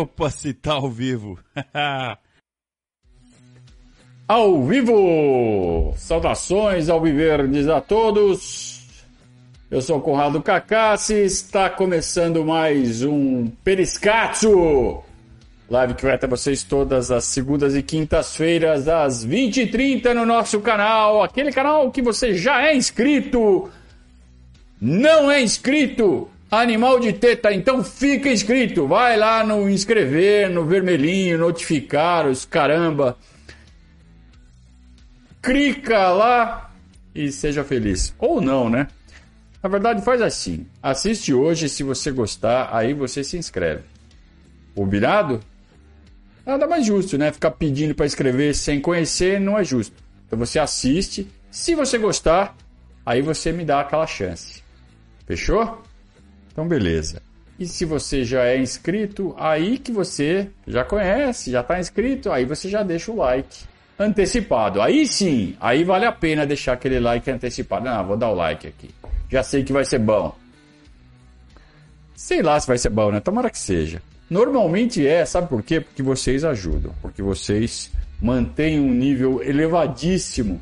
Opa, se tá ao vivo. ao vivo! Saudações ao Viverdes a todos. Eu sou Conrado Cacassi, está começando mais um Periscatso. Live que vai até vocês todas as segundas e quintas-feiras, às 20h30 no nosso canal. Aquele canal que você já é inscrito. Não é inscrito? Animal de teta, então fica inscrito. Vai lá no inscrever, no vermelhinho, notificar, os caramba. Clica lá e seja feliz. Ou não, né? Na verdade, faz assim. Assiste hoje, se você gostar, aí você se inscreve. Combinado? Nada mais justo, né? Ficar pedindo para inscrever sem conhecer não é justo. Então você assiste, se você gostar, aí você me dá aquela chance. Fechou? Então, beleza. E se você já é inscrito, aí que você já conhece, já está inscrito, aí você já deixa o like antecipado. Aí sim, aí vale a pena deixar aquele like antecipado. Não, vou dar o like aqui. Já sei que vai ser bom. Sei lá se vai ser bom, né? Tomara que seja. Normalmente é, sabe por quê? Porque vocês ajudam, porque vocês mantêm um nível elevadíssimo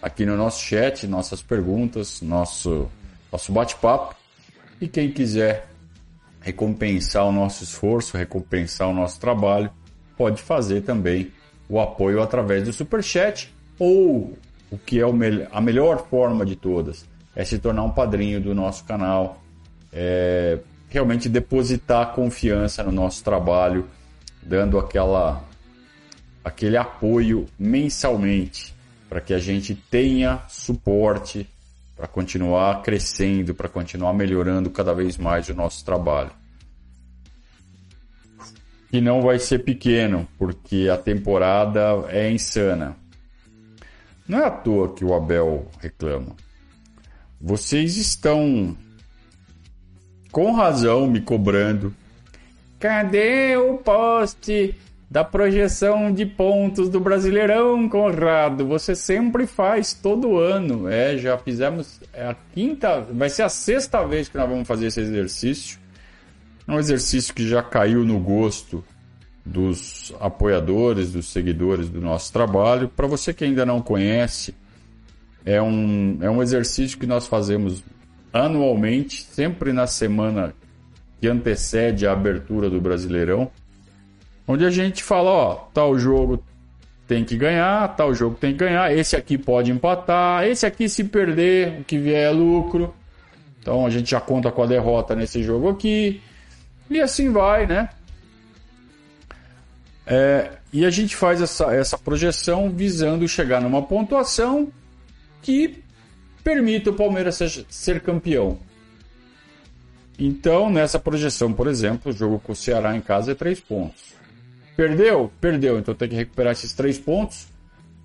aqui no nosso chat, nossas perguntas, nosso, nosso bate-papo. E quem quiser recompensar o nosso esforço, recompensar o nosso trabalho, pode fazer também o apoio através do Super Chat ou o que é a melhor forma de todas é se tornar um padrinho do nosso canal, é realmente depositar confiança no nosso trabalho, dando aquela aquele apoio mensalmente para que a gente tenha suporte para continuar crescendo, para continuar melhorando cada vez mais o nosso trabalho. E não vai ser pequeno, porque a temporada é insana. Não é à toa que o Abel reclama. Vocês estão com razão me cobrando. Cadê o poste da projeção de pontos do Brasileirão, Conrado. Você sempre faz todo ano. É, já fizemos é a quinta, vai ser a sexta vez que nós vamos fazer esse exercício. É um exercício que já caiu no gosto dos apoiadores, dos seguidores do nosso trabalho. Para você que ainda não conhece, é um, é um exercício que nós fazemos anualmente, sempre na semana que antecede a abertura do Brasileirão onde a gente fala, ó, tal jogo tem que ganhar, tal jogo tem que ganhar, esse aqui pode empatar, esse aqui se perder, o que vier é lucro. Então a gente já conta com a derrota nesse jogo aqui. E assim vai, né? É, e a gente faz essa, essa projeção visando chegar numa pontuação que permita o Palmeiras ser, ser campeão. Então, nessa projeção, por exemplo, o jogo com o Ceará em casa é 3 pontos. Perdeu? Perdeu. Então tem que recuperar esses três pontos.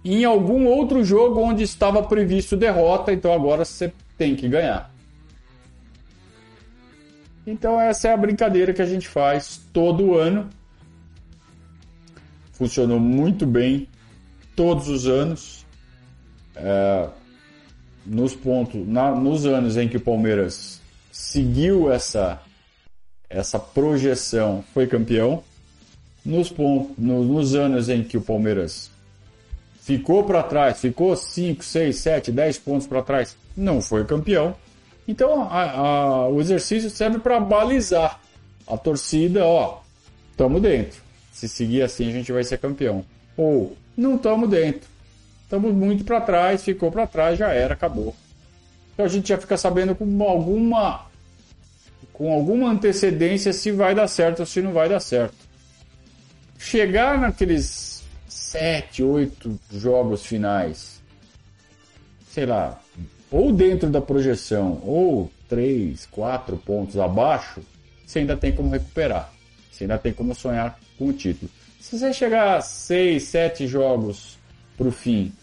E em algum outro jogo onde estava previsto derrota, então agora você tem que ganhar. Então essa é a brincadeira que a gente faz todo ano. Funcionou muito bem todos os anos. É, nos pontos, na, nos anos em que o Palmeiras seguiu essa essa projeção, foi campeão nos, pontos, nos anos em que o Palmeiras ficou para trás, ficou 5, 6, 7, 10 pontos para trás, não foi campeão. Então a, a, o exercício serve para balizar a torcida, ó, estamos dentro. Se seguir assim a gente vai ser campeão. Ou não estamos dentro. Estamos muito para trás, ficou para trás, já era, acabou. Então a gente já fica sabendo com alguma com alguma antecedência se vai dar certo ou se não vai dar certo chegar naqueles sete, oito jogos finais, sei lá, ou dentro da projeção, ou três, quatro pontos abaixo, você ainda tem como recuperar. Você ainda tem como sonhar com o título. Se você chegar a seis, sete jogos para o fim,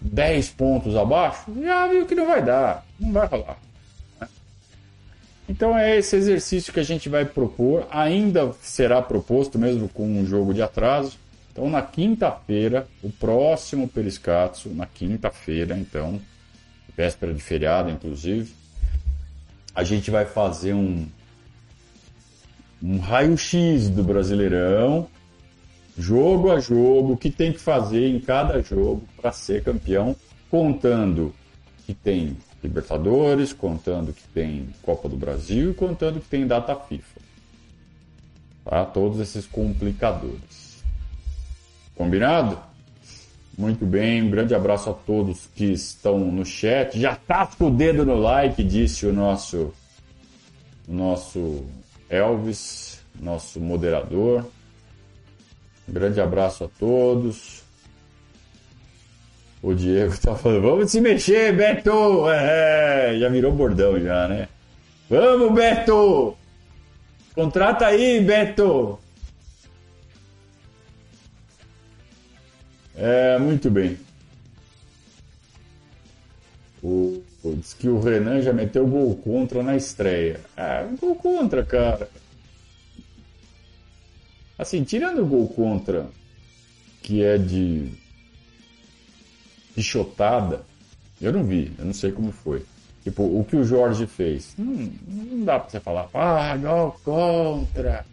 dez pontos abaixo, já viu que não vai dar, não vai rolar. Então é esse exercício que a gente vai propor, ainda será proposto mesmo com um jogo de atraso. Então na quinta-feira, o próximo Periscatso, na quinta-feira, então, véspera de feriado inclusive, a gente vai fazer um um raio-x do Brasileirão, jogo a jogo, o que tem que fazer em cada jogo para ser campeão, contando que tem Libertadores, contando que tem Copa do Brasil e contando que tem data FIFA. Tá? Todos esses complicadores. Combinado? Muito bem, um grande abraço a todos que estão no chat. Já tá com o dedo no like, disse o nosso nosso Elvis, nosso moderador. Um grande abraço a todos. O Diego tá falando, vamos se mexer, Beto! É, já virou bordão já, né? Vamos, Beto! Contrata aí, Beto! É, muito bem. O, diz que o Renan já meteu gol contra na estreia. Ah, gol contra, cara. Assim, tirando o gol contra, que é de pichotada, eu não vi, eu não sei como foi. Tipo, o que o Jorge fez. Não, não dá pra você falar, ah, gol contra,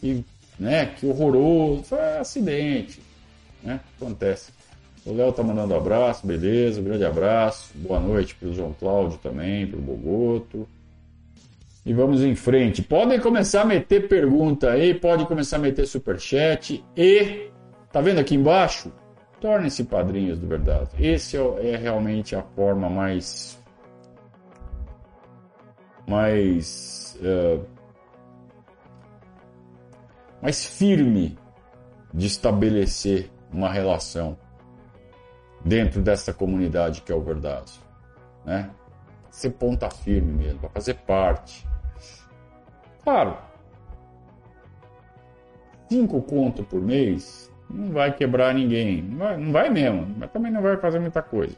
e, né, que horroroso. Foi acidente, né? Acontece. O Léo tá mandando abraço, beleza, um grande abraço. Boa noite pro João Cláudio também, pro Bogoto. E vamos em frente. Podem começar a meter pergunta aí, pode começar a meter superchat e tá vendo aqui embaixo? Tornem-se padrinhos do verdade. Esse é, é realmente a forma mais mais uh, mais firme de estabelecer uma relação dentro dessa comunidade que é o verdade, né? Ser ponta firme mesmo, para fazer parte. Claro, cinco conto por mês não vai quebrar ninguém, não vai, não vai mesmo, mas também não vai fazer muita coisa.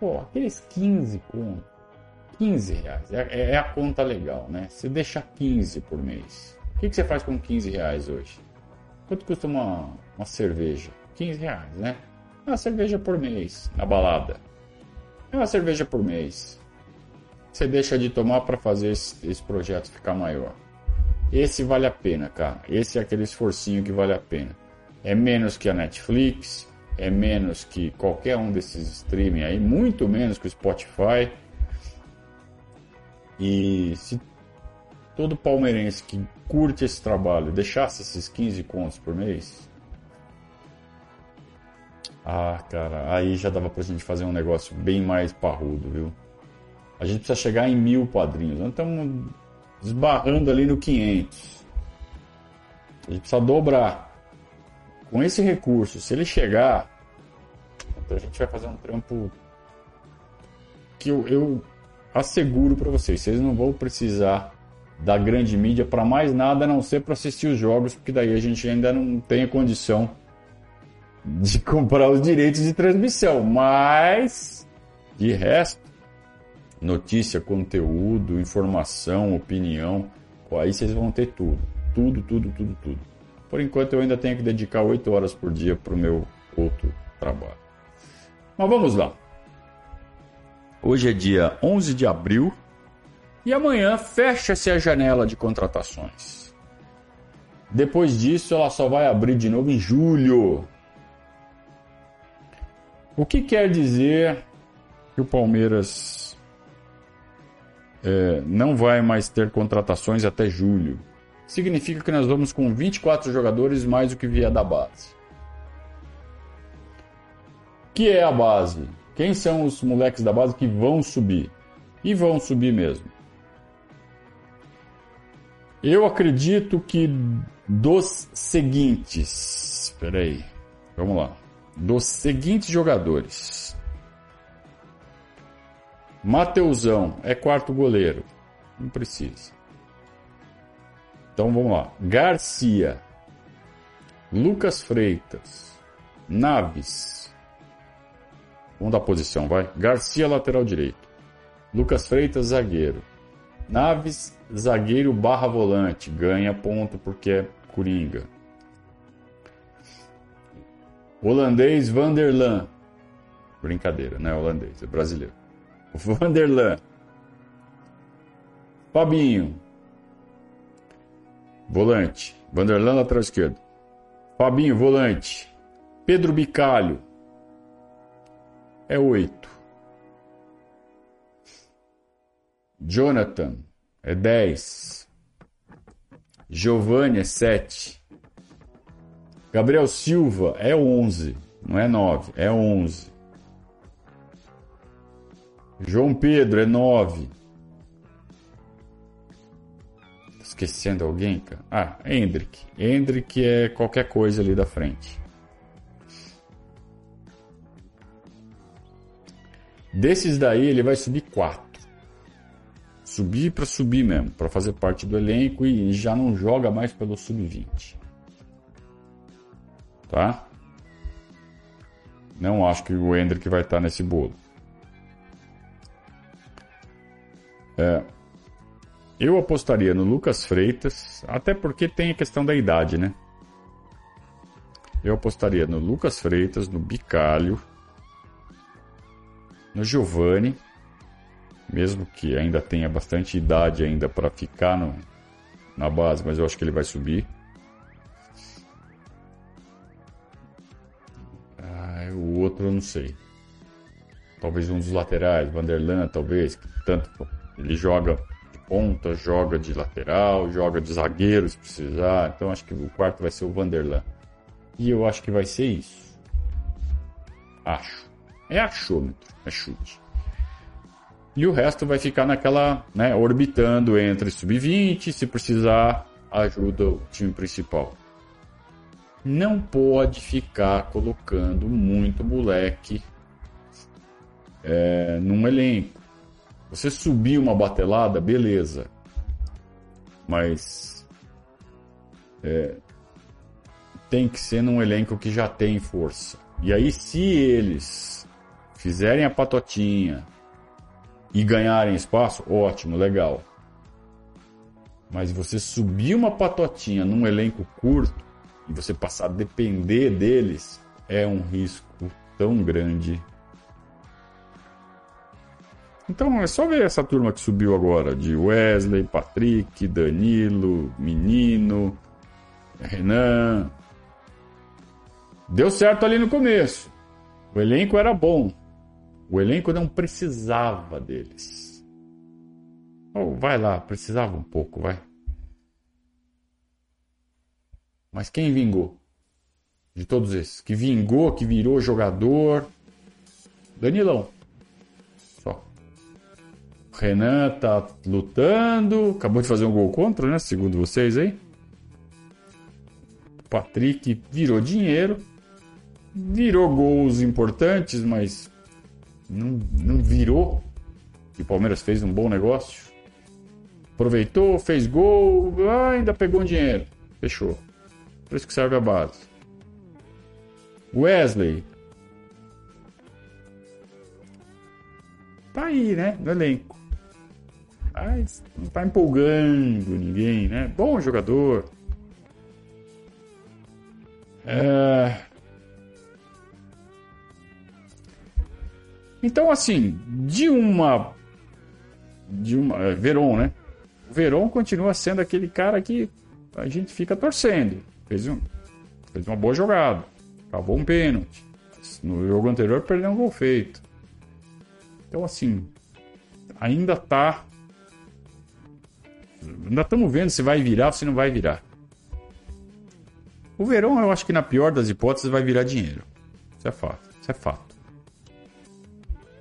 Pô, aqueles 15 conto, 15 reais, é, é, a conta legal, né? Você deixa 15 por mês. O que, que você faz com 15 reais hoje? Quanto custa uma, uma cerveja? 15 reais, né? Uma cerveja por mês na balada. É uma cerveja por mês. Você deixa de tomar para fazer esse, esse, projeto ficar maior. Esse vale a pena, cara. Esse é aquele esforcinho que vale a pena. É menos que a Netflix, é menos que qualquer um desses streaming aí, muito menos que o Spotify. E se todo palmeirense que curte esse trabalho deixasse esses 15 contos por mês, ah, cara, aí já dava pra gente fazer um negócio bem mais parrudo, viu? A gente precisa chegar em mil padrinhos. Nós estamos esbarrando ali no 500. A gente precisa dobrar. Com esse recurso, se ele chegar, então a gente vai fazer um trampo que eu, eu asseguro para vocês. Vocês não vão precisar da grande mídia para mais nada a não ser para assistir os jogos, porque daí a gente ainda não tem a condição de comprar os direitos de transmissão. Mas, de resto, notícia, conteúdo, informação, opinião, aí vocês vão ter tudo. Tudo, tudo, tudo, tudo. Por enquanto eu ainda tenho que dedicar 8 horas por dia para o meu outro trabalho. Mas vamos lá. Hoje é dia 11 de abril e amanhã fecha-se a janela de contratações. Depois disso, ela só vai abrir de novo em julho. O que quer dizer que o Palmeiras é, não vai mais ter contratações até julho? Significa que nós vamos com 24 jogadores mais do que via da base. Que é a base? Quem são os moleques da base que vão subir? E vão subir mesmo. Eu acredito que dos seguintes. Espera aí. Vamos lá. Dos seguintes jogadores. Mateusão é quarto goleiro. Não precisa. Então vamos lá. Garcia. Lucas Freitas. Naves. Vamos dar posição, vai. Garcia, lateral direito. Lucas Freitas, zagueiro. Naves, zagueiro barra volante. Ganha ponto porque é Coringa. Holandês Vanderlan. Brincadeira, não é holandês, é brasileiro. Vanderlan. Fabinho. Volante. Vanderlan, lateral esquerdo. Fabinho, volante. Pedro Bicalho, é 8. Jonathan, é 10. Giovanni, é 7. Gabriel Silva, é 11. Não é 9, é 11. João Pedro, é 9. Esquecendo alguém, cara? Ah, Hendrick. Hendrick é qualquer coisa ali da frente. Desses daí, ele vai subir 4. Subir para subir mesmo, para fazer parte do elenco e já não joga mais pelo sub-20. Tá? Não acho que o Hendrick vai estar nesse bolo. É, eu apostaria no Lucas Freitas, até porque tem a questão da idade, né? Eu apostaria no Lucas Freitas, no Bicalho, no Giovanni, mesmo que ainda tenha bastante idade ainda para ficar no, na base, mas eu acho que ele vai subir. Ah, o outro eu não sei. Talvez um dos laterais, Vanderlan, talvez, tanto ele joga ponta, joga de lateral, joga de zagueiro se precisar. Então acho que o quarto vai ser o Vanderlan. E eu acho que vai ser isso. Acho. É achômetro, é chute. E o resto vai ficar naquela, né, orbitando entre sub-20, se precisar, ajuda o time principal. Não pode ficar colocando muito moleque é, num elenco. Você subir uma batelada, beleza. Mas é, tem que ser num elenco que já tem força. E aí, se eles fizerem a patotinha e ganharem espaço, ótimo, legal. Mas você subir uma patotinha num elenco curto e você passar a depender deles é um risco tão grande então é só ver essa turma que subiu agora, de Wesley, Patrick, Danilo, Menino, Renan. Deu certo ali no começo. O elenco era bom. O elenco não precisava deles. Oh, vai lá, precisava um pouco, vai. Mas quem vingou? De todos esses. Que vingou, que virou jogador. Danilão. Renan tá lutando, acabou de fazer um gol contra, né? Segundo vocês aí. Patrick virou dinheiro, virou gols importantes, mas não, não virou. E o Palmeiras fez um bom negócio. Aproveitou, fez gol, ah, ainda pegou um dinheiro. Fechou. Por isso que serve a base. Wesley. Tá aí, né? No elenco não está empolgando ninguém, né? Bom jogador. É... Então, assim, de uma. De uma. É, Veron, né? O Veron continua sendo aquele cara que a gente fica torcendo. Fez, um, fez uma boa jogada. Acabou um pênalti. No jogo anterior perdeu um gol feito. Então, assim, ainda tá Ainda estamos vendo se vai virar ou se não vai virar. O Verão, eu acho que na pior das hipóteses vai virar dinheiro. Isso é fato. Isso é fato.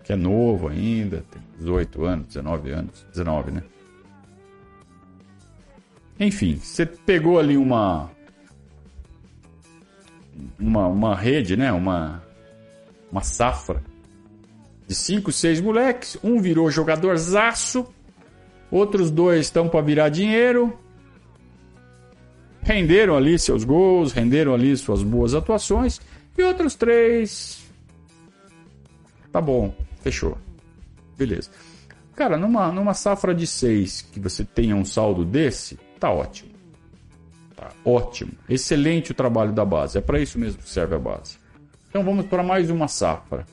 Que é novo ainda, tem 18 anos, 19 anos, 19, né? Enfim, você pegou ali uma uma, uma rede, né? Uma uma safra de 5, 6 moleques, um virou jogador zaço Outros dois estão para virar dinheiro. Renderam ali seus gols, renderam ali suas boas atuações. E outros três. Tá bom, fechou. Beleza. Cara, numa, numa safra de seis que você tenha um saldo desse, tá ótimo. Tá ótimo. Excelente o trabalho da base. É para isso mesmo que serve a base. Então vamos para mais uma safra.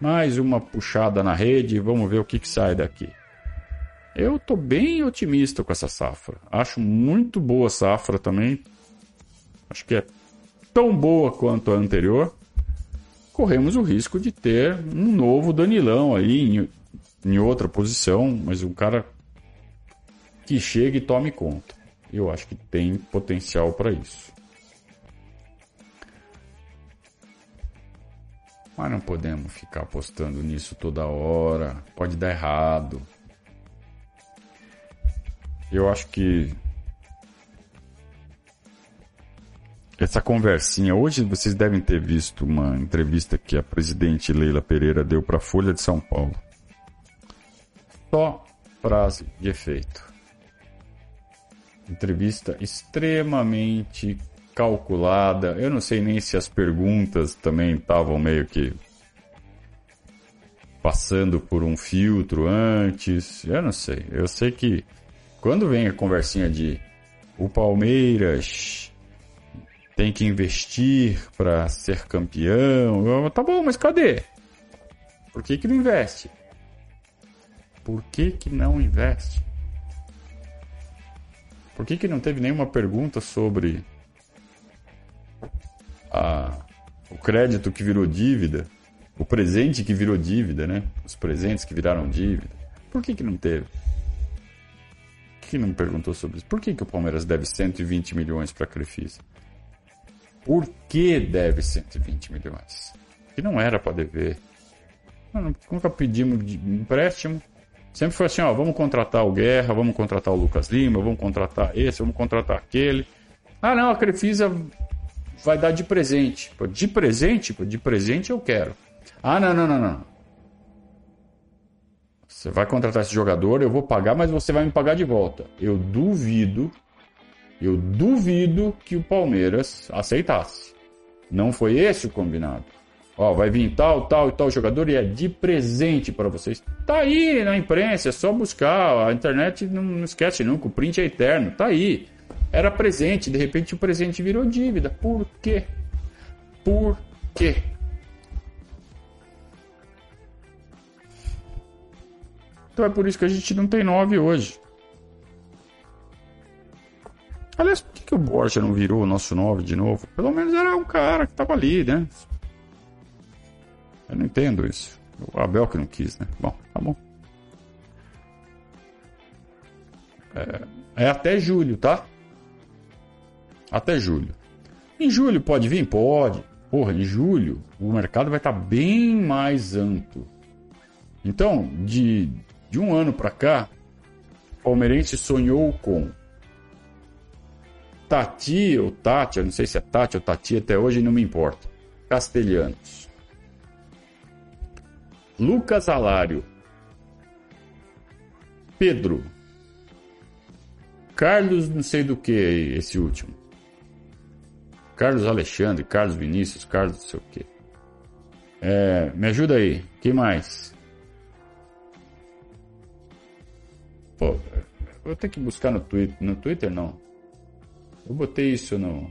Mais uma puxada na rede. Vamos ver o que, que sai daqui. Eu tô bem otimista com essa safra. Acho muito boa safra também. Acho que é tão boa quanto a anterior. Corremos o risco de ter um novo Danilão aí em, em outra posição, mas um cara que chegue e tome conta. Eu acho que tem potencial para isso. Mas não podemos ficar apostando nisso toda hora. Pode dar errado. Eu acho que essa conversinha. Hoje vocês devem ter visto uma entrevista que a presidente Leila Pereira deu para a Folha de São Paulo. Só frase de efeito. Entrevista extremamente calculada. Eu não sei nem se as perguntas também estavam meio que passando por um filtro antes. Eu não sei. Eu sei que quando vem a conversinha de o Palmeiras tem que investir para ser campeão, tá bom, mas cadê? Por que, que não investe? Por que, que não investe? Por que, que não teve nenhuma pergunta sobre a, o crédito que virou dívida, o presente que virou dívida, né? Os presentes que viraram dívida. Por que, que não teve? Que não perguntou sobre isso? Por que, que o Palmeiras deve 120 milhões para a Crefisa? Por que deve 120 milhões? Que não era para dever. Nunca pedimos de empréstimo. Sempre foi assim, ó, vamos contratar o Guerra, vamos contratar o Lucas Lima, vamos contratar esse, vamos contratar aquele. Ah, não, a Crefisa vai dar de presente. De presente? De presente eu quero. Ah, não, não, não, não. Você vai contratar esse jogador, eu vou pagar, mas você vai me pagar de volta. Eu duvido, eu duvido que o Palmeiras aceitasse. Não foi esse o combinado. Ó, vai vir tal, tal e tal jogador e é de presente para vocês. Tá aí na imprensa, é só buscar. A internet não, não esquece nunca, o print é eterno. Tá aí. Era presente, de repente o presente virou dívida. Por quê? Por quê? Então é por isso que a gente não tem nove hoje. Aliás, por que, que o Borja não virou o nosso nove de novo? Pelo menos era um cara que tava ali, né? Eu não entendo isso. O Abel que não quis, né? Bom, tá bom. É, é até julho, tá? Até julho. Em julho pode vir? Pode. Porra, em julho o mercado vai estar tá bem mais amplo. Então, de, de um ano para cá, o palmeirense sonhou com Tati ou Tati, eu não sei se é Tati ou Tati, até hoje não me importa. Castelhanos. Lucas Alário. Pedro. Carlos não sei do que esse último. Carlos Alexandre, Carlos Vinícius, Carlos não sei o quê. É, me ajuda aí. Quem mais? Pô, vou ter que buscar no Twitter. No Twitter não. Eu botei isso no.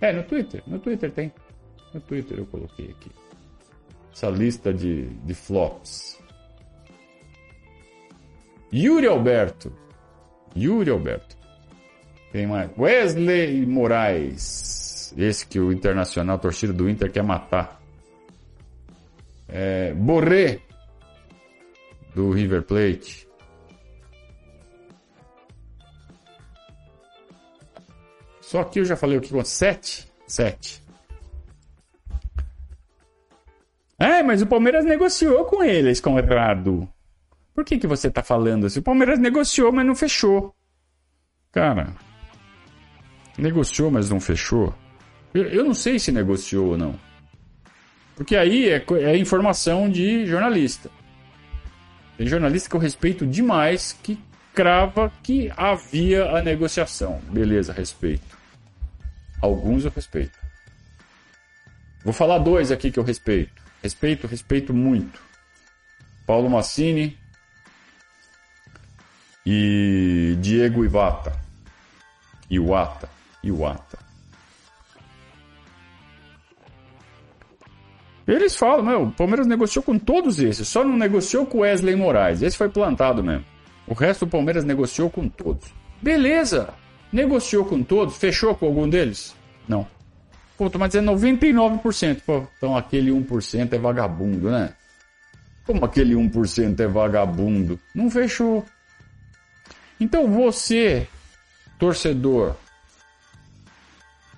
É, no Twitter. No Twitter tem. No Twitter eu coloquei aqui. Essa lista de, de flops. Yuri Alberto. Yuri Alberto. Tem mais. Wesley Moraes. Esse que o Internacional, torcida do Inter, quer matar. É, Borré. Do River Plate. Só aqui eu já falei o que? Sete? Sete. É, mas o Palmeiras negociou com eles, Conrado. Por que, que você tá falando assim? O Palmeiras negociou, mas não fechou. Cara, Negociou, mas não fechou? Eu não sei se negociou ou não. Porque aí é, é informação de jornalista. Tem jornalista que eu respeito demais que crava que havia a negociação. Beleza, respeito. Alguns eu respeito. Vou falar dois aqui que eu respeito. Respeito, respeito muito. Paulo Massini e Diego Ivata. Iwata. Iwata. Eles falam, meu, o Palmeiras negociou com todos esses, só não negociou com Wesley Moraes. Esse foi plantado mesmo. O resto o Palmeiras negociou com todos. Beleza! Negociou com todos, fechou com algum deles? Não. Pô, mas é 99%. Pô, então aquele 1% é vagabundo, né? Como aquele 1% é vagabundo? Não fechou. Então você, torcedor,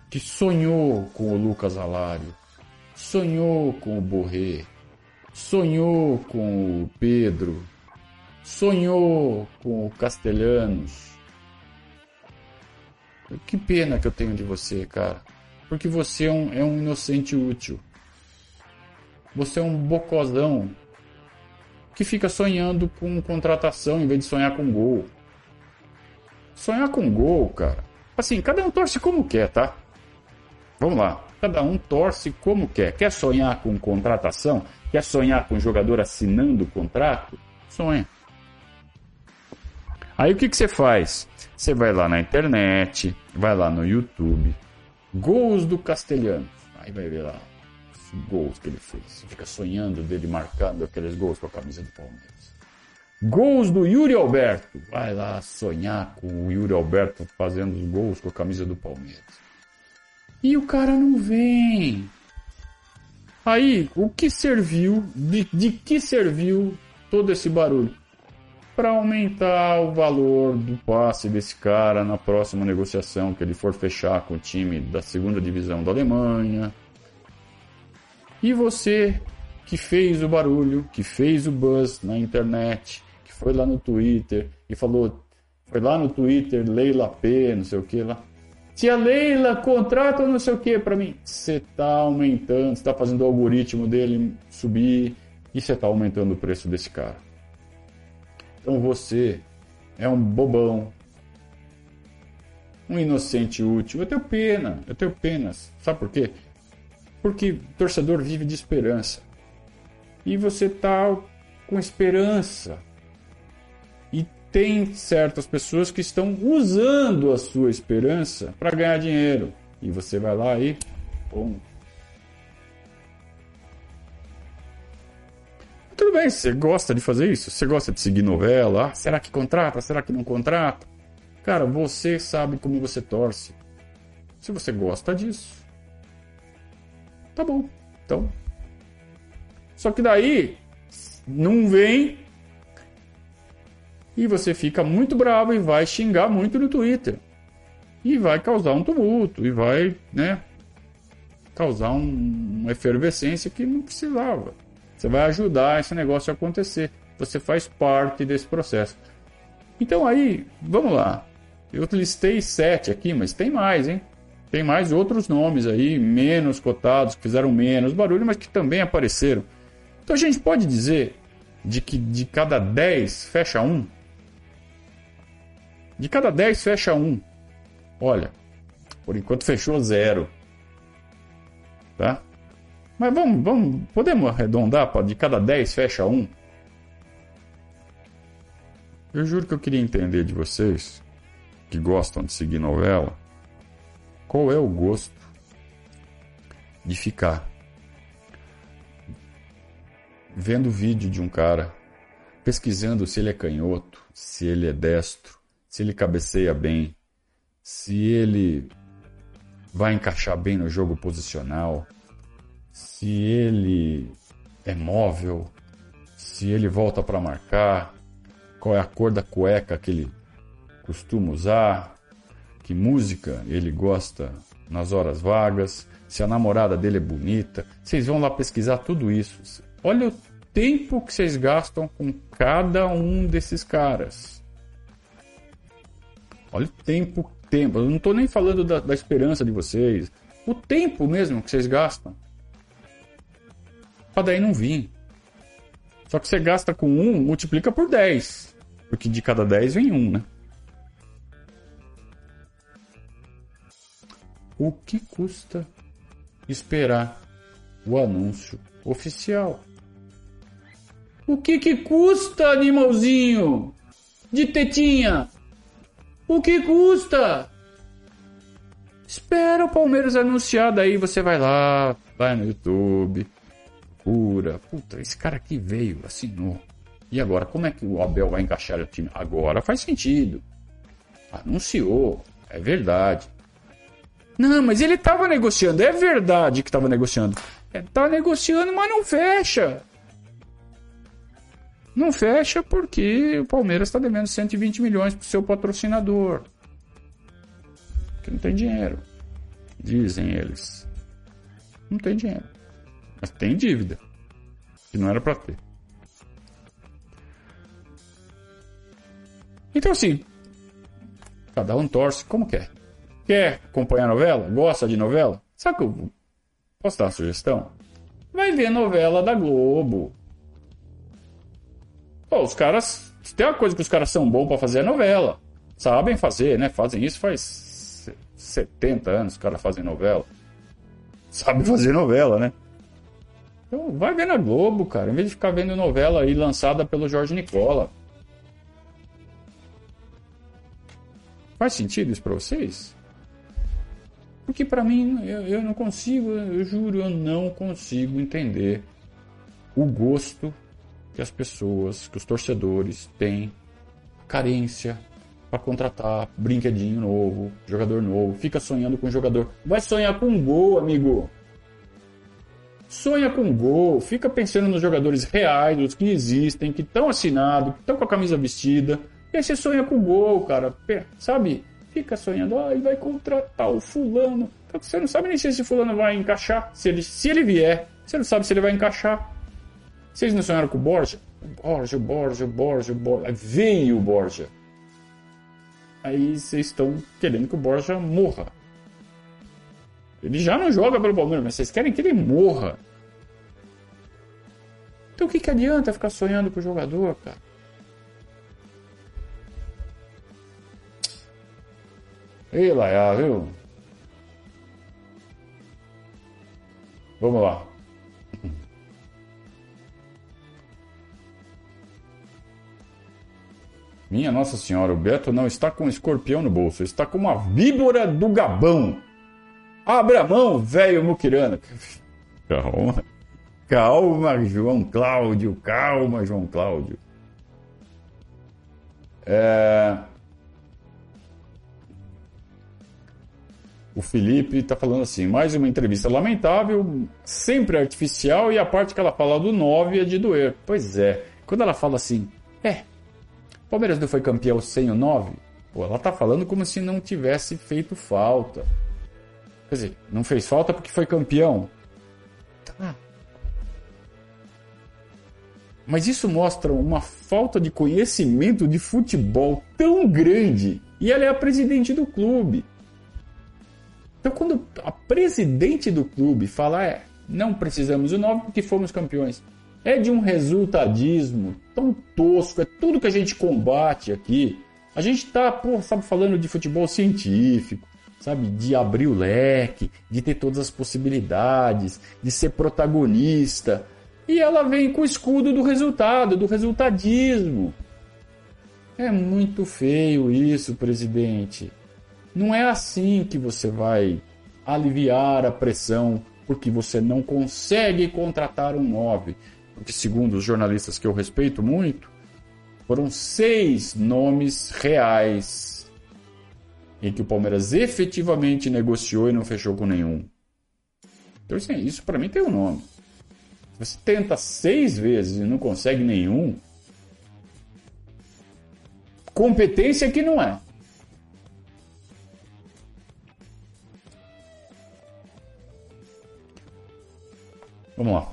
que sonhou com o Lucas Alário, sonhou com o Borré, sonhou com o Pedro, sonhou com o Castelhanos. Que pena que eu tenho de você, cara. Porque você é um, é um inocente útil. Você é um bocozão que fica sonhando com contratação em vez de sonhar com gol. Sonhar com gol, cara. Assim, cada um torce como quer, tá? Vamos lá. Cada um torce como quer. Quer sonhar com contratação? Quer sonhar com jogador assinando contrato? Sonha. Aí o que, que você faz? Você vai lá na internet, vai lá no YouTube. Gols do Castelhano. Aí vai ver lá gols que ele fez. Você fica sonhando dele marcando aqueles gols com a camisa do Palmeiras. Gols do Yuri Alberto. Vai lá sonhar com o Yuri Alberto fazendo os gols com a camisa do Palmeiras. E o cara não vem. Aí, o que serviu, de, de que serviu todo esse barulho? Para aumentar o valor do passe desse cara na próxima negociação que ele for fechar com o time da segunda divisão da Alemanha, e você que fez o barulho, que fez o buzz na internet, que foi lá no Twitter e falou, foi lá no Twitter, Leila P, não sei o que lá. Se a Leila contrata não sei o que para mim, você tá aumentando, você tá fazendo o algoritmo dele subir e você tá aumentando o preço desse cara. Então você é um bobão, um inocente útil. Eu tenho pena, eu tenho penas. Sabe por quê? Porque torcedor vive de esperança. E você está com esperança. E tem certas pessoas que estão usando a sua esperança para ganhar dinheiro. E você vai lá e. Pum. Tudo bem, você gosta de fazer isso? Você gosta de seguir novela? Ah, será que contrata? Será que não contrata? Cara, você sabe como você torce. Se você gosta disso, Tá bom. Então. Só que daí não vem e você fica muito bravo e vai xingar muito no Twitter. E vai causar um tumulto e vai, né, causar um, uma efervescência que não precisava. Você vai ajudar esse negócio a acontecer. Você faz parte desse processo. Então aí, vamos lá. Eu listei sete aqui, mas tem mais, hein? Tem mais outros nomes aí, menos cotados, que fizeram menos barulho, mas que também apareceram. Então a gente pode dizer de que de cada 10 fecha um. De cada 10 fecha um. Olha, por enquanto fechou zero. Tá? Mas vamos, vamos, podemos arredondar de cada 10 fecha um? Eu juro que eu queria entender de vocês que gostam de seguir novela qual é o gosto de ficar vendo vídeo de um cara, pesquisando se ele é canhoto, se ele é destro, se ele cabeceia bem, se ele vai encaixar bem no jogo posicional, se ele é móvel, se ele volta para marcar, qual é a cor da cueca que ele costuma usar, que música ele gosta nas horas vagas, se a namorada dele é bonita. Vocês vão lá pesquisar tudo isso. Olha o tempo que vocês gastam com cada um desses caras. Olha o tempo, tempo. Eu não estou nem falando da, da esperança de vocês. O tempo mesmo que vocês gastam. Para daí não vir. Só que você gasta com um, multiplica por 10. Porque de cada 10 vem um, né? o que custa esperar o anúncio oficial? O que que custa, animalzinho? De tetinha? O que custa? Espera o Palmeiras anunciar, daí você vai lá, vai no YouTube, loucura. Puta, esse cara aqui veio, assinou. E agora, como é que o Abel vai encaixar o time? Agora faz sentido. Anunciou, é verdade. Não, mas ele estava negociando, é verdade que estava negociando. É, tá negociando, mas não fecha. Não fecha porque o Palmeiras está devendo 120 milhões para o seu patrocinador. Que não tem dinheiro. Dizem eles. Não tem dinheiro. Mas tem dívida. Que não era para ter. Então, assim, cada um torce como quer. Quer acompanhar novela? Gosta de novela? Sabe que eu posso dar uma sugestão? Vai ver novela da Globo. Pô, os caras. Se tem uma coisa que os caras são bons para fazer é novela. Sabem fazer, né? Fazem isso faz 70 anos os caras fazem novela. Sabem fazer novela, né? Então vai ver na Globo, cara. Em vez de ficar vendo novela aí lançada pelo Jorge Nicola. Faz sentido isso para vocês? Porque para mim eu, eu não consigo, eu juro, eu não consigo entender o gosto que as pessoas, que os torcedores têm carência para contratar brinquedinho novo, jogador novo, fica sonhando com jogador. Vai sonhar com gol, amigo. Sonha com gol, fica pensando nos jogadores reais, os que existem, que estão assinados, que estão com a camisa vestida. E aí você sonha com gol, cara. Sabe? Fica sonhando, ah, ele vai contratar o fulano. Você não sabe nem se esse fulano vai encaixar. Se ele, se ele vier, você não sabe se ele vai encaixar. Vocês não sonharam com o Borja? Borja, Borja, Borja, Borja. Veio o Borja. Aí vocês estão querendo que o Borja morra. Ele já não joga pelo Palmeiras, mas vocês querem que ele morra. Então o que, que adianta ficar sonhando com o jogador, cara? Ei, Laia, viu? Vamos lá. Minha Nossa Senhora, o Beto não está com um escorpião no bolso, está com uma víbora do Gabão. Abra mão, velho muquirana. Calma. Calma, João Cláudio. Calma, João Cláudio. É... O Felipe está falando assim: mais uma entrevista lamentável, sempre artificial, e a parte que ela fala do 9 é de doer. Pois é. Quando ela fala assim, é, Palmeiras não foi campeão sem o 9? Pô, ela tá falando como se não tivesse feito falta. Quer dizer, não fez falta porque foi campeão. Tá. Mas isso mostra uma falta de conhecimento de futebol tão grande. E ela é a presidente do clube. Então, quando a presidente do clube fala, é, não precisamos do 9 porque fomos campeões é de um resultadismo tão tosco, é tudo que a gente combate aqui. A gente está, sabe, falando de futebol científico, sabe, de abrir o leque, de ter todas as possibilidades, de ser protagonista. E ela vem com o escudo do resultado, do resultadismo. É muito feio isso, presidente. Não é assim que você vai aliviar a pressão porque você não consegue contratar um 9 porque segundo os jornalistas que eu respeito muito, foram seis nomes reais em que o Palmeiras efetivamente negociou e não fechou com nenhum. Então, assim, isso para mim tem um nome. Você tenta seis vezes e não consegue nenhum, competência que não é. Vamos lá.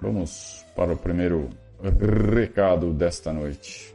Vamos para o primeiro recado desta noite.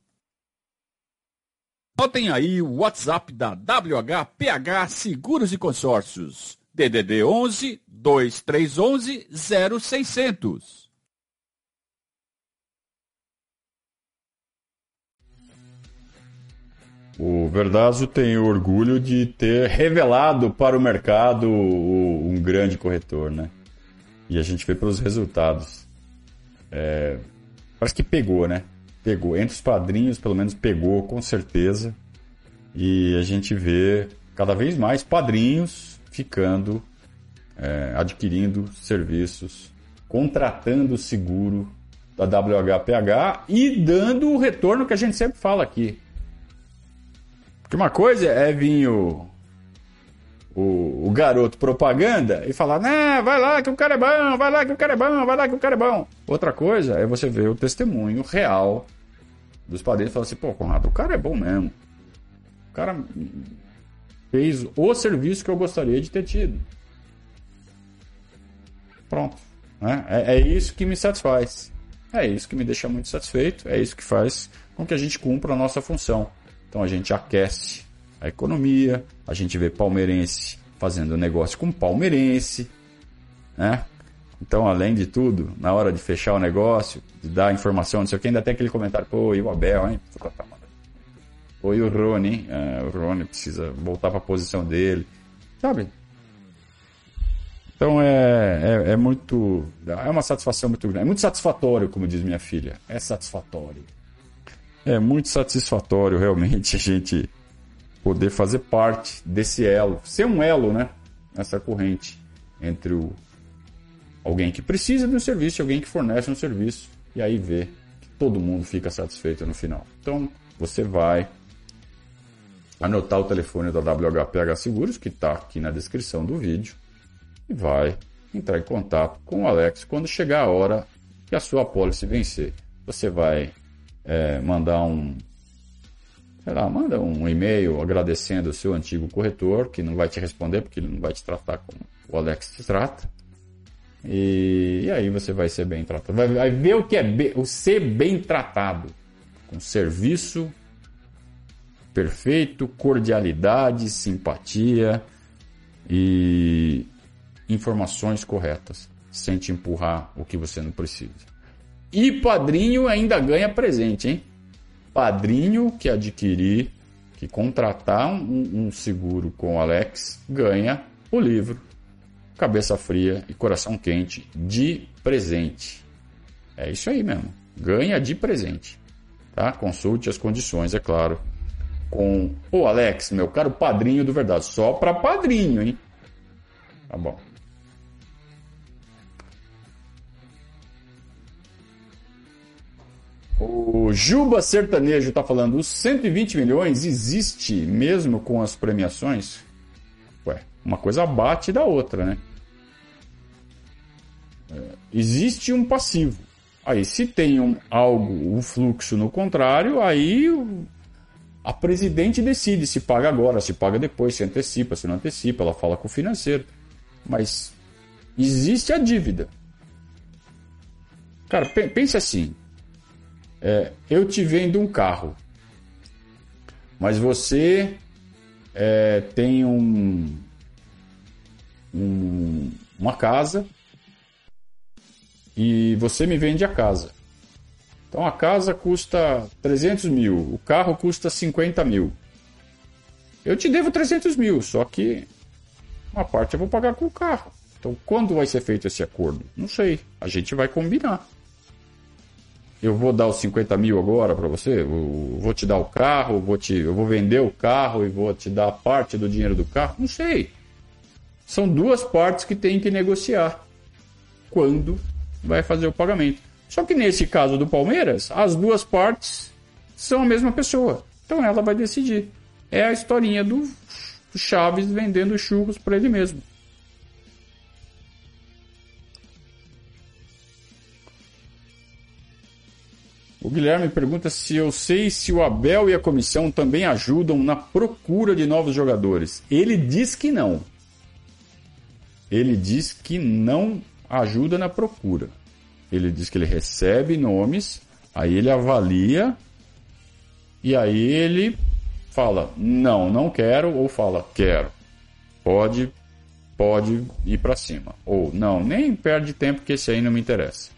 Notem aí o WhatsApp da WHPH Seguros e Consórcios. DDD 11 2311 0600. O Verdazo tem orgulho de ter revelado para o mercado um grande corretor, né? E a gente vê pelos resultados. É, parece que pegou, né? Pegou. Entre os padrinhos, pelo menos pegou, com certeza. E a gente vê cada vez mais padrinhos ficando, é, adquirindo serviços, contratando seguro da WHPH e dando o retorno que a gente sempre fala aqui. Porque uma coisa é vir o, o, garoto propaganda e falar, né, vai lá que o cara é bom, vai lá que o cara é bom, vai lá que o cara é bom. Outra coisa é você ver o testemunho real dos padrinhos e falar assim, pô, Conrado, o cara é bom mesmo. O cara fez o serviço que eu gostaria de ter tido. Pronto. Né? É, é isso que me satisfaz. É isso que me deixa muito satisfeito. É isso que faz com que a gente cumpra a nossa função. Então a gente aquece a economia, a gente vê palmeirense fazendo negócio com palmeirense, né? Então, além de tudo, na hora de fechar o negócio, de dar informação, não sei o que, ainda tem aquele comentário, pô, e o Abel, hein? Pô, e o Rony, hein? É, o Rony precisa voltar para a posição dele, sabe? Então é, é, é, muito. É uma satisfação muito grande. É muito satisfatório, como diz minha filha. É satisfatório. É muito satisfatório realmente a gente poder fazer parte desse elo, ser um elo, né? Nessa corrente entre o alguém que precisa de um serviço e alguém que fornece um serviço e aí vê que todo mundo fica satisfeito no final. Então você vai anotar o telefone da WHPH Seguros que está aqui na descrição do vídeo e vai entrar em contato com o Alex quando chegar a hora que a sua apólice vencer. Você vai é, mandar um, sei lá, manda um e-mail agradecendo o seu antigo corretor, que não vai te responder porque ele não vai te tratar como o Alex te trata. E, e aí você vai ser bem tratado. Vai, vai ver o que é be, o ser bem tratado. Com serviço perfeito, cordialidade, simpatia e informações corretas, sem te empurrar o que você não precisa. E padrinho ainda ganha presente, hein? Padrinho que adquirir, que contratar um, um seguro com o Alex, ganha o livro Cabeça Fria e Coração Quente de presente. É isso aí mesmo. Ganha de presente. Tá? Consulte as condições, é claro. Com o Alex, meu caro padrinho do Verdade. Só para padrinho, hein? Tá bom. O Juba Sertanejo está falando, os 120 milhões existe mesmo com as premiações? Ué, uma coisa bate da outra, né? É, existe um passivo. Aí, se tem um, algo, um fluxo no contrário, aí a presidente decide se paga agora, se paga depois, se antecipa, se não antecipa, ela fala com o financeiro. Mas existe a dívida. Cara, pense assim: é, eu te vendo um carro, mas você é, tem um, um, uma casa e você me vende a casa. Então a casa custa 300 mil, o carro custa 50 mil. Eu te devo 300 mil, só que uma parte eu vou pagar com o carro. Então quando vai ser feito esse acordo? Não sei. A gente vai combinar eu vou dar os 50 mil agora para você, eu vou te dar o carro, vou te, eu vou vender o carro e vou te dar parte do dinheiro do carro? Não sei. São duas partes que tem que negociar quando vai fazer o pagamento. Só que nesse caso do Palmeiras, as duas partes são a mesma pessoa. Então ela vai decidir. É a historinha do Chaves vendendo churros para ele mesmo. Guilherme pergunta se eu sei se o Abel e a comissão também ajudam na procura de novos jogadores. Ele diz que não. Ele diz que não ajuda na procura. Ele diz que ele recebe nomes, aí ele avalia e aí ele fala não, não quero ou fala quero. Pode pode ir para cima. Ou não, nem perde tempo que esse aí não me interessa.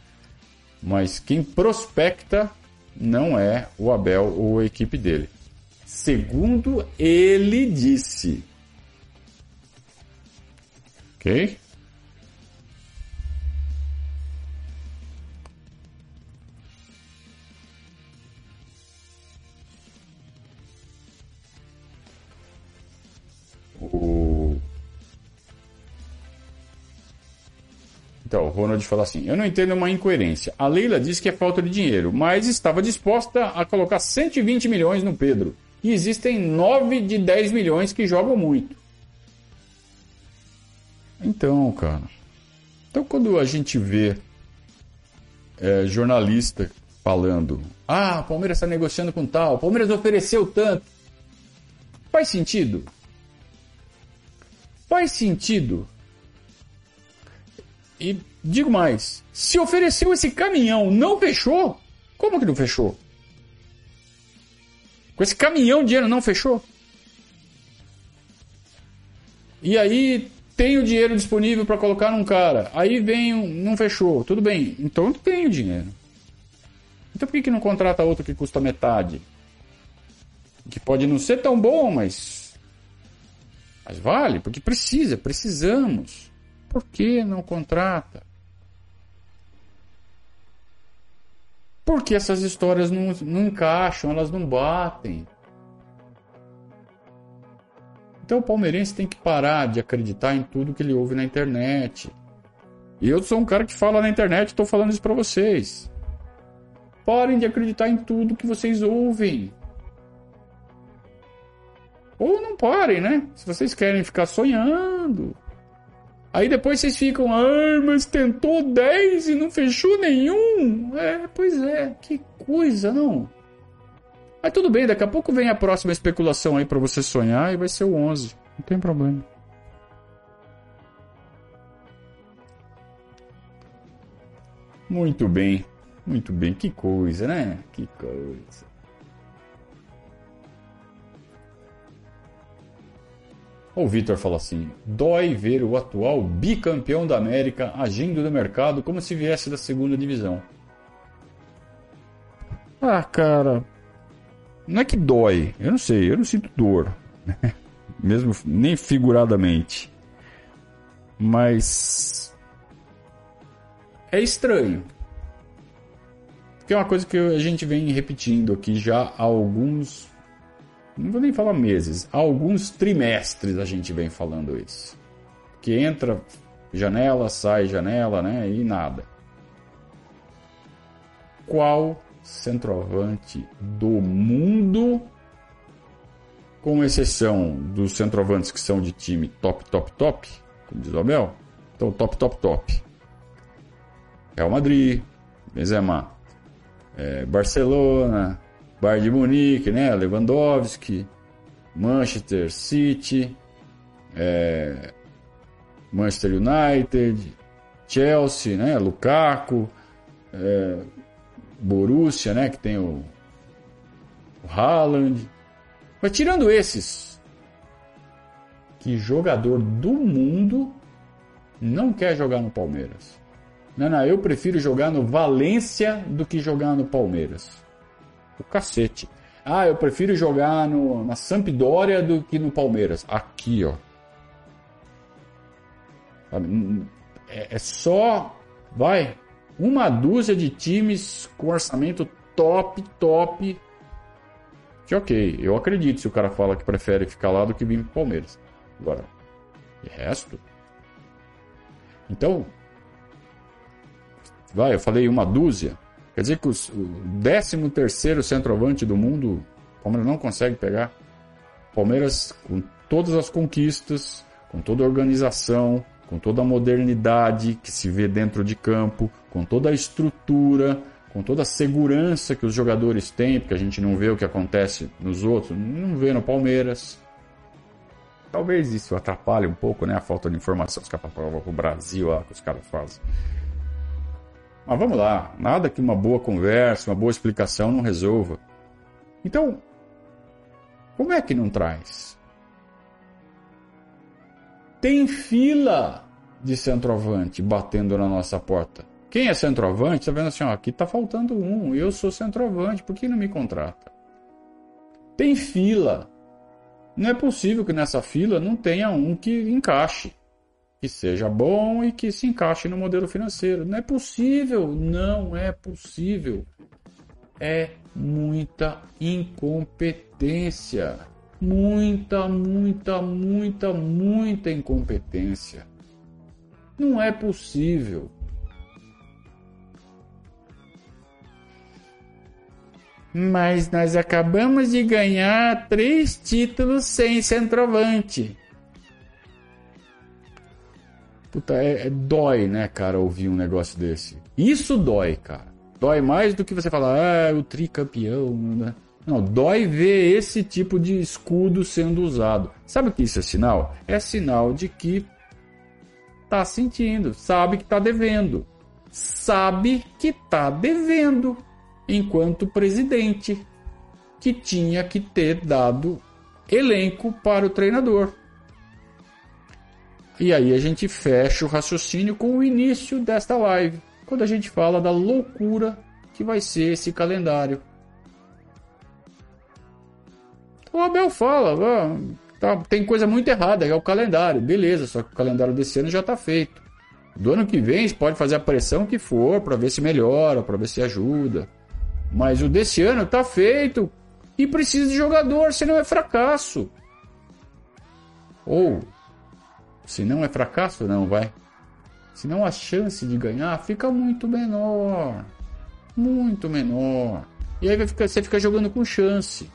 Mas quem prospecta não é o Abel ou a equipe dele. Segundo ele disse. Ok? O Então, o Ronald fala assim: Eu não entendo uma incoerência. A Leila diz que é falta de dinheiro, mas estava disposta a colocar 120 milhões no Pedro. E existem 9 de 10 milhões que jogam muito. Então, cara. Então, quando a gente vê é, jornalista falando: Ah, Palmeiras está negociando com tal, o Palmeiras ofereceu tanto. Faz sentido? Faz sentido e digo mais: se ofereceu esse caminhão, não fechou? Como que não fechou? Com esse caminhão dinheiro não fechou? E aí tem o dinheiro disponível para colocar num cara. Aí vem não fechou. Tudo bem. Então eu tenho dinheiro. Então por que, que não contrata outro que custa metade? Que pode não ser tão bom, mas. Mas vale, porque precisa, precisamos. Por que não contrata? Porque essas histórias não, não encaixam, elas não batem. Então o palmeirense tem que parar de acreditar em tudo que ele ouve na internet. E eu sou um cara que fala na internet, estou falando isso para vocês. Parem de acreditar em tudo que vocês ouvem. Ou não parem, né? Se vocês querem ficar sonhando, Aí depois vocês ficam, ah, mas tentou 10 e não fechou nenhum. É, pois é, que coisa, não. Mas tudo bem, daqui a pouco vem a próxima especulação aí para você sonhar e vai ser o 11. Não tem problema. Muito bem, muito bem. Que coisa, né? Que coisa. O Vitor fala assim: dói ver o atual bicampeão da América agindo no mercado como se viesse da segunda divisão. Ah, cara. Não é que dói, eu não sei, eu não sinto dor. Mesmo nem figuradamente. Mas. É estranho. Que é uma coisa que a gente vem repetindo aqui já há alguns não vou nem falar meses, há alguns trimestres a gente vem falando isso. Que entra janela, sai janela, né? E nada. Qual centroavante do mundo, com exceção dos centroavantes que são de time top, top, top, como diz o Abel, então top, top, top. Real Madrid, Benzema, é, Barcelona, Bayern de Munique, né? Lewandowski, Manchester City, é, Manchester United, Chelsea, né? Lukaku, é, Borussia, né? Que tem o, o Haaland. Mas tirando esses, que jogador do mundo não quer jogar no Palmeiras? Não, não, eu prefiro jogar no Valência do que jogar no Palmeiras o cacete. Ah, eu prefiro jogar no, na Sampdoria do que no Palmeiras. Aqui, ó. É, é só, vai, uma dúzia de times com orçamento top, top. Que ok, eu acredito se o cara fala que prefere ficar lá do que vir pro Palmeiras. Agora, de resto. Então, vai, eu falei uma dúzia. Quer dizer que os, o 13 terceiro centroavante do mundo, o Palmeiras não consegue pegar. Palmeiras, com todas as conquistas, com toda a organização, com toda a modernidade que se vê dentro de campo, com toda a estrutura, com toda a segurança que os jogadores têm, porque a gente não vê o que acontece nos outros, não vê no Palmeiras. Talvez isso atrapalhe um pouco, né? A falta de informação que para o Brasil lá, que os caras fazem. Mas vamos lá, nada que uma boa conversa, uma boa explicação não resolva. Então, como é que não traz? Tem fila de centroavante batendo na nossa porta. Quem é centroavante está vendo assim, ó, aqui está faltando um, eu sou centroavante, por que não me contrata? Tem fila. Não é possível que nessa fila não tenha um que encaixe, que seja bom e que se encaixe no modelo financeiro. Não é possível, não é possível. É muita incompetência. Muita, muita, muita, muita incompetência. Não é possível. Mas nós acabamos de ganhar três títulos sem centroavante. Puta, é, é, dói, né, cara, ouvir um negócio desse. Isso dói, cara. Dói mais do que você falar, ah, o tricampeão, né? Não, dói ver esse tipo de escudo sendo usado. Sabe o que isso é sinal? É sinal de que tá sentindo, sabe que tá devendo. Sabe que tá devendo enquanto presidente, que tinha que ter dado elenco para o treinador. E aí a gente fecha o raciocínio com o início desta live, quando a gente fala da loucura que vai ser esse calendário. O Abel fala, ah, tá, tem coisa muito errada, é o calendário. Beleza, só que o calendário desse ano já está feito. Do ano que vem, você pode fazer a pressão que for para ver se melhora, para ver se ajuda. Mas o desse ano tá feito e precisa de jogador, senão é fracasso. Ou, se não é fracasso, não vai. Senão a chance de ganhar fica muito menor. Muito menor. E aí ficar, você fica jogando com chance.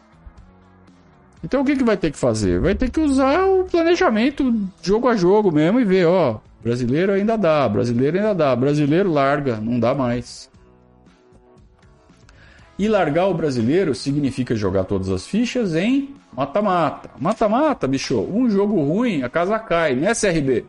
Então o que, que vai ter que fazer? Vai ter que usar o planejamento jogo a jogo mesmo e ver, ó, brasileiro ainda dá, brasileiro ainda dá, brasileiro larga, não dá mais. E largar o brasileiro significa jogar todas as fichas em mata-mata. Mata-mata, bicho. Um jogo ruim, a casa cai. Não é CRB.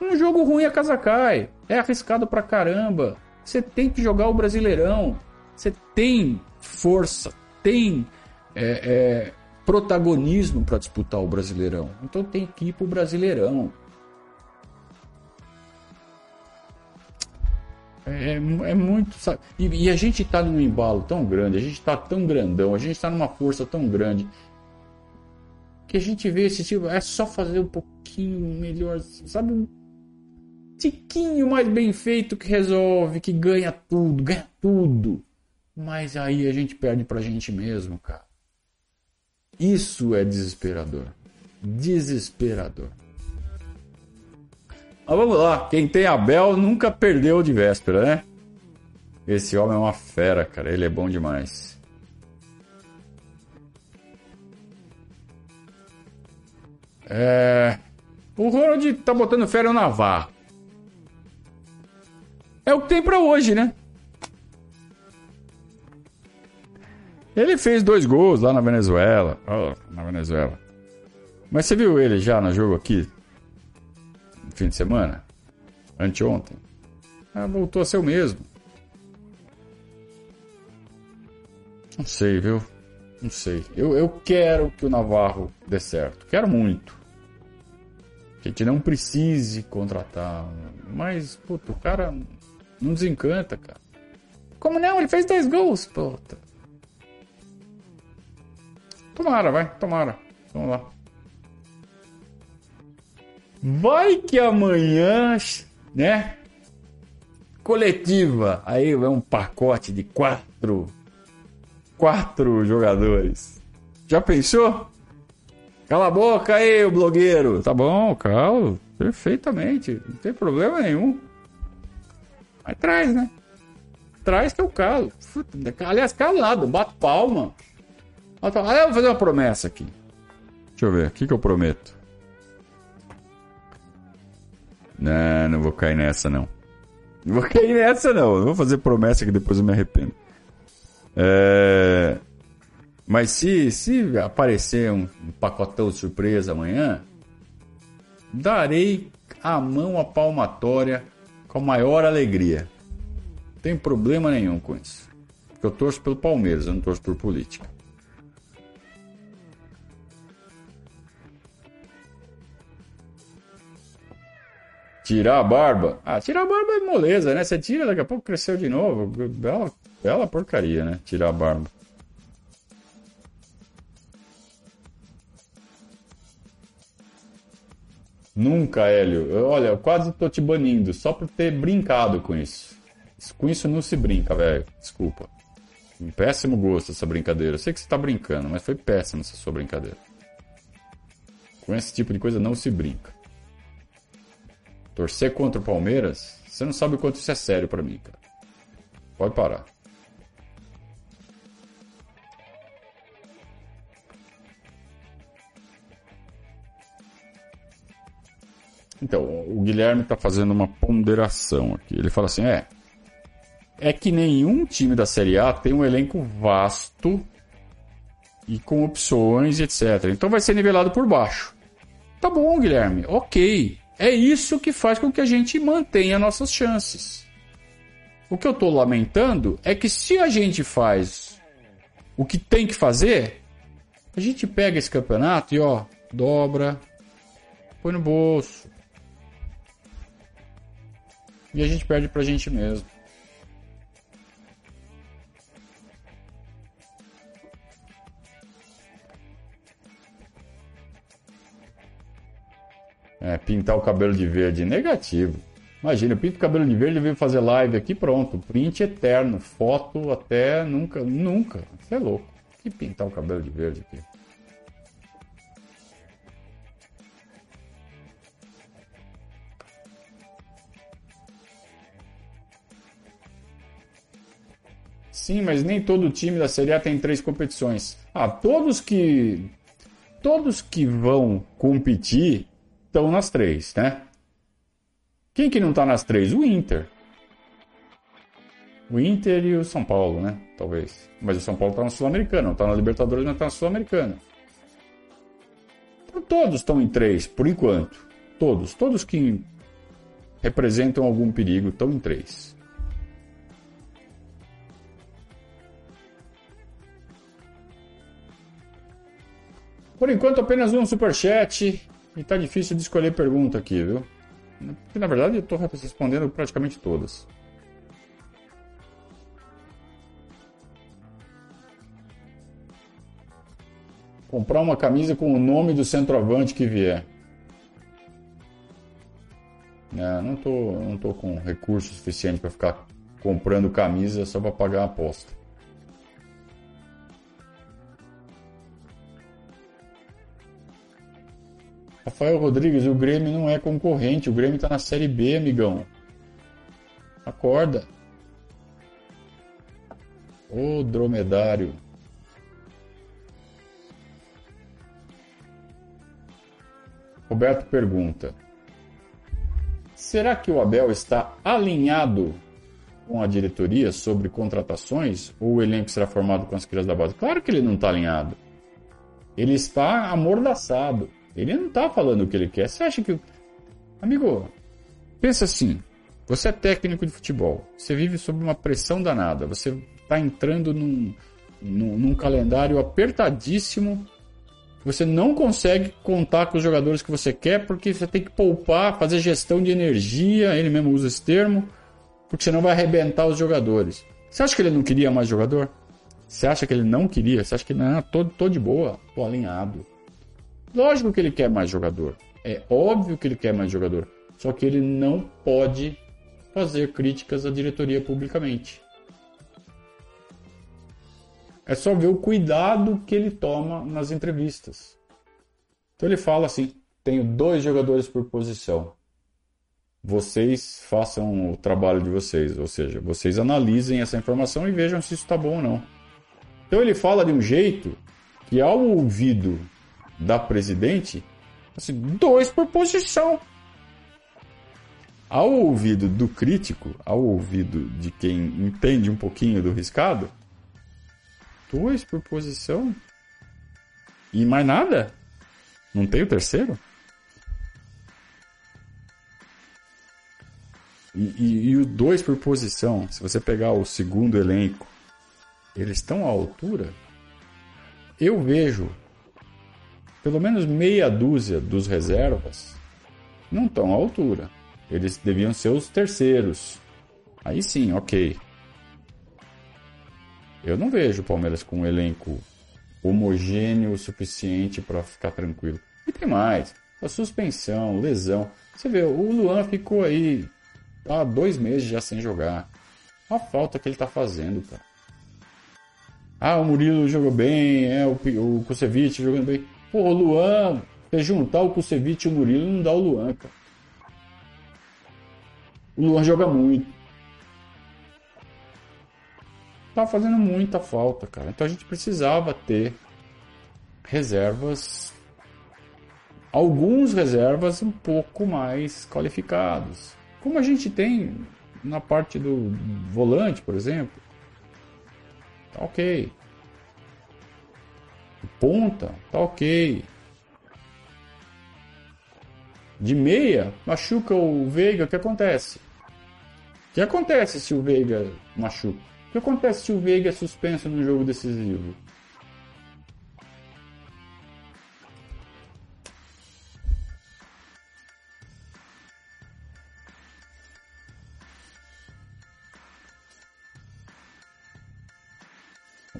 Um jogo ruim, a casa cai. É arriscado pra caramba. Você tem que jogar o brasileirão. Você tem força, tem é, é, protagonismo para disputar o brasileirão. Então tem que ir pro brasileirão. É, é muito. Sabe? E, e, a gente está num embalo tão grande, a gente está tão grandão, a gente está numa força tão grande que a gente vê esse tipo. É só fazer um pouquinho melhor, sabe? Um tiquinho mais bem feito que resolve, que ganha tudo, ganha tudo. Mas aí a gente perde pra gente mesmo, cara. Isso é desesperador. Desesperador. Mas vamos lá, quem tem Abel nunca perdeu de véspera, né? Esse homem é uma fera, cara. Ele é bom demais. É... O Ronald tá botando fé no Navarro. É o que tem para hoje, né? Ele fez dois gols lá na Venezuela. Oh, na Venezuela. Mas você viu ele já no jogo aqui? fim de semana? Anteontem? Ah, voltou a ser o mesmo. Não sei, viu? Não sei. Eu, eu quero que o Navarro dê certo. Quero muito. A gente não precise contratar. Mas, puta, o cara não desencanta, cara. Como não? Ele fez dois gols, puta. Tomara, vai, tomara. Vamos lá. Vai que amanhã, né? Coletiva. Aí é um pacote de quatro. Quatro jogadores. Já pensou? Cala a boca aí, o blogueiro. Tá bom, calo. Perfeitamente. Não tem problema nenhum. Mas traz, né? Traz que eu calo. Aliás, calo nada. Bato palma. Aliás, eu vou fazer uma promessa aqui. Deixa eu ver. O que, que eu prometo? Não, não vou cair nessa, não. Não vou cair nessa, não. Não vou fazer promessa que depois eu me arrependo. É... Mas se, se aparecer um pacotão de surpresa amanhã, darei a mão à palmatória com a maior alegria. Não tem problema nenhum com isso. Porque eu torço pelo Palmeiras, eu não torço por política. Tirar a barba? Ah, tirar a barba é moleza, né? Você tira, daqui a pouco cresceu de novo. Bela, bela porcaria, né? Tirar a barba. Nunca, Hélio. Olha, eu quase tô te banindo só por ter brincado com isso. Com isso não se brinca, velho. Desculpa. Péssimo gosto essa brincadeira. Eu sei que você tá brincando, mas foi péssima essa sua brincadeira. Com esse tipo de coisa não se brinca. Torcer contra o Palmeiras, você não sabe o quanto isso é sério para mim, cara. Pode parar. Então, o Guilherme está fazendo uma ponderação aqui. Ele fala assim: é. É que nenhum time da Série A tem um elenco vasto e com opções, etc. Então vai ser nivelado por baixo. Tá bom, Guilherme, ok. É isso que faz com que a gente mantenha nossas chances. O que eu estou lamentando é que se a gente faz o que tem que fazer, a gente pega esse campeonato e ó, dobra, põe no bolso. E a gente perde pra gente mesmo. É, pintar o cabelo de verde, negativo. Imagina, eu pinto o cabelo de verde venho fazer live aqui, pronto. Print eterno, foto até nunca, nunca. Você é louco. Que pintar o cabelo de verde aqui? Sim, mas nem todo time da Série A tem três competições. Ah, todos que todos que vão competir estão nas três, né? Quem que não está nas três? O Inter. O Inter e o São Paulo, né? Talvez. Mas o São Paulo está na Sul-Americana, não está na Libertadores, mas está na Sul-Americana. Então, todos estão em três, por enquanto. Todos. Todos que representam algum perigo estão em três. Por enquanto, apenas um superchat. E tá difícil de escolher pergunta aqui, viu? Porque, na verdade, eu tô respondendo praticamente todas. Comprar uma camisa com o nome do centroavante que vier. É, não tô, não tô com recurso suficiente para ficar comprando camisa só para pagar a aposta. Rafael Rodrigues, o Grêmio não é concorrente, o Grêmio está na Série B, amigão. Acorda. Ô dromedário. Roberto pergunta: Será que o Abel está alinhado com a diretoria sobre contratações ou o elenco será formado com as crias da base? Claro que ele não está alinhado. Ele está amordaçado. Ele não está falando o que ele quer. Você acha que. Amigo, pensa assim. Você é técnico de futebol. Você vive sob uma pressão danada. Você está entrando num, num, num calendário apertadíssimo. Você não consegue contar com os jogadores que você quer porque você tem que poupar, fazer gestão de energia. Ele mesmo usa esse termo. Porque senão vai arrebentar os jogadores. Você acha que ele não queria mais jogador? Você acha que ele não queria? Você acha que não, tô, tô de boa, tô alinhado. Lógico que ele quer mais jogador. É óbvio que ele quer mais jogador. Só que ele não pode fazer críticas à diretoria publicamente. É só ver o cuidado que ele toma nas entrevistas. Então ele fala assim: tenho dois jogadores por posição. Vocês façam o trabalho de vocês, ou seja, vocês analisem essa informação e vejam se isso está bom ou não. Então ele fala de um jeito que, ao ouvido da presidente, assim, dois por posição. ao ouvido do crítico, ao ouvido de quem entende um pouquinho do riscado, dois por posição e mais nada? Não tem o terceiro? E, e, e o dois por posição, se você pegar o segundo elenco, eles estão à altura? Eu vejo pelo menos meia dúzia dos reservas não estão à altura. Eles deviam ser os terceiros. Aí sim, ok. Eu não vejo o Palmeiras com um elenco homogêneo o suficiente para ficar tranquilo. E tem mais. A suspensão, lesão. Você vê, o Luan ficou aí há dois meses já sem jogar. A falta que ele tá fazendo, cara. Ah, o Murilo jogou bem, é, o, o Kusevich jogando bem. Pô, Luan, você juntar o Kusevich e o Murilo não dá o Luan, cara. O Luan joga muito. Tá fazendo muita falta, cara. Então a gente precisava ter reservas. Alguns reservas um pouco mais qualificados. Como a gente tem na parte do volante, por exemplo. Tá ok. Ponta, tá ok. De meia, machuca o Veiga, o que acontece? O que acontece se o Veiga machuca? O que acontece se o Veiga é suspenso no jogo decisivo?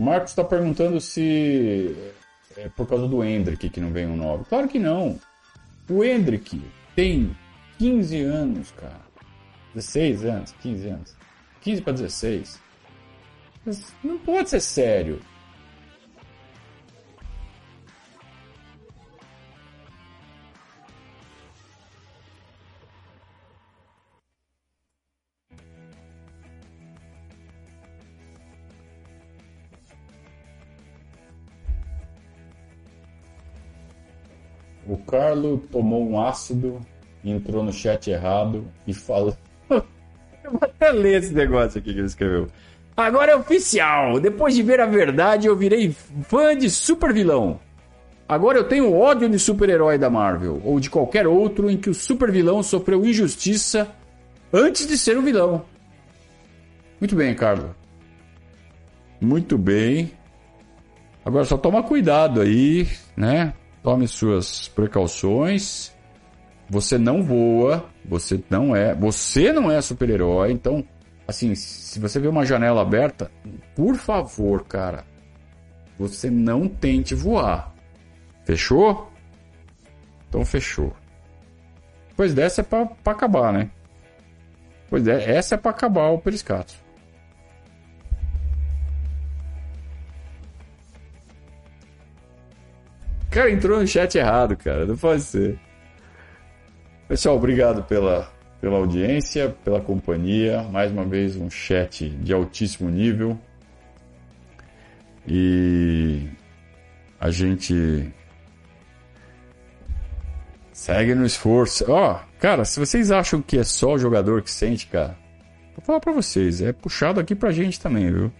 O Marcos está perguntando se é por causa do Hendrick que não vem um 9. Claro que não. O Hendrick tem 15 anos, cara. 16 anos, 15 anos. 15 para 16. Mas não pode ser sério. O Carlo tomou um ácido, entrou no chat errado e falou. Eu vou até ler esse negócio aqui que ele escreveu. Agora é oficial. Depois de ver a verdade, eu virei fã de super vilão. Agora eu tenho ódio de super-herói da Marvel, ou de qualquer outro em que o super vilão sofreu injustiça antes de ser um vilão. Muito bem, Carlos. Muito bem. Agora só toma cuidado aí, né? Tome suas precauções. Você não voa, você não é, você não é super-herói, então assim, se você vê uma janela aberta, por favor, cara, você não tente voar. Fechou? Então fechou. Pois dessa é pra acabar, né? Pois é, essa é pra acabar o periscato. Cara, entrou no chat errado, cara. Não pode ser. Pessoal, obrigado pela, pela audiência, pela companhia. Mais uma vez, um chat de altíssimo nível. E a gente segue no esforço. Ó, oh, cara, se vocês acham que é só o jogador que sente, cara, vou falar pra vocês, é puxado aqui pra gente também, viu?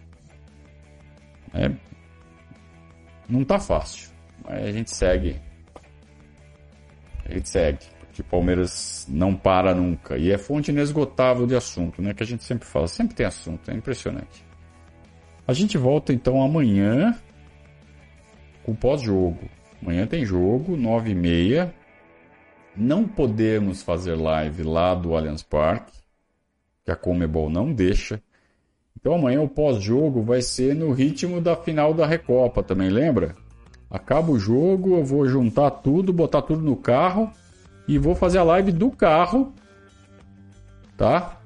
É. Não tá fácil. Mas a gente segue. A gente segue. Porque Palmeiras não para nunca. E é fonte inesgotável de assunto, né? Que a gente sempre fala. Sempre tem assunto. É impressionante. A gente volta então amanhã com pós-jogo. Amanhã tem jogo, 9h30. Não podemos fazer live lá do Allianz Parque, que a Comebol não deixa. Então amanhã o pós-jogo vai ser no ritmo da final da Recopa, também lembra? Acaba o jogo, eu vou juntar tudo, botar tudo no carro e vou fazer a live do carro, tá?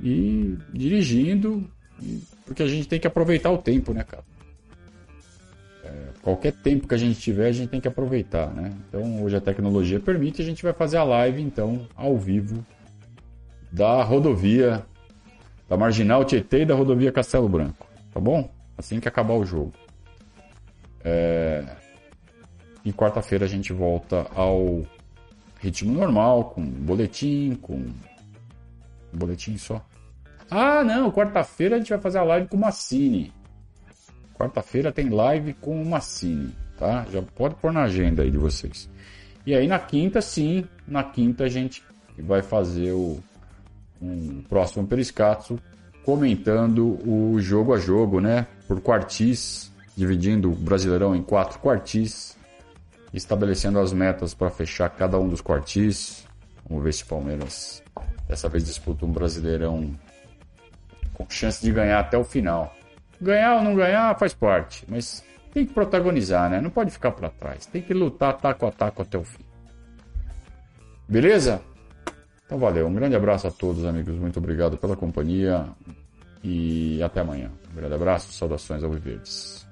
E dirigindo, porque a gente tem que aproveitar o tempo, né, cara? É, qualquer tempo que a gente tiver, a gente tem que aproveitar, né? Então, hoje a tecnologia permite, a gente vai fazer a live, então, ao vivo, da rodovia, da Marginal Tietê e da rodovia Castelo Branco, tá bom? Assim que acabar o jogo. É... E quarta-feira a gente volta ao ritmo normal, com boletim, com boletim só. Ah, não, quarta-feira a gente vai fazer a live com o Massini. Quarta-feira tem live com o Massini, tá? Já pode pôr na agenda aí de vocês. E aí na quinta, sim, na quinta a gente vai fazer o um próximo Periscatso comentando o jogo a jogo, né? Por quartis, dividindo o Brasileirão em quatro quartis, estabelecendo as metas para fechar cada um dos quartis. Vamos ver se o Palmeiras dessa vez disputa um Brasileirão com chance de ganhar até o final. Ganhar ou não ganhar faz parte, mas tem que protagonizar, né? Não pode ficar para trás. Tem que lutar taco a taco até o fim. Beleza? Então valeu. Um grande abraço a todos, amigos. Muito obrigado pela companhia e até amanhã. Um grande abraço, saudações ao Viverdes.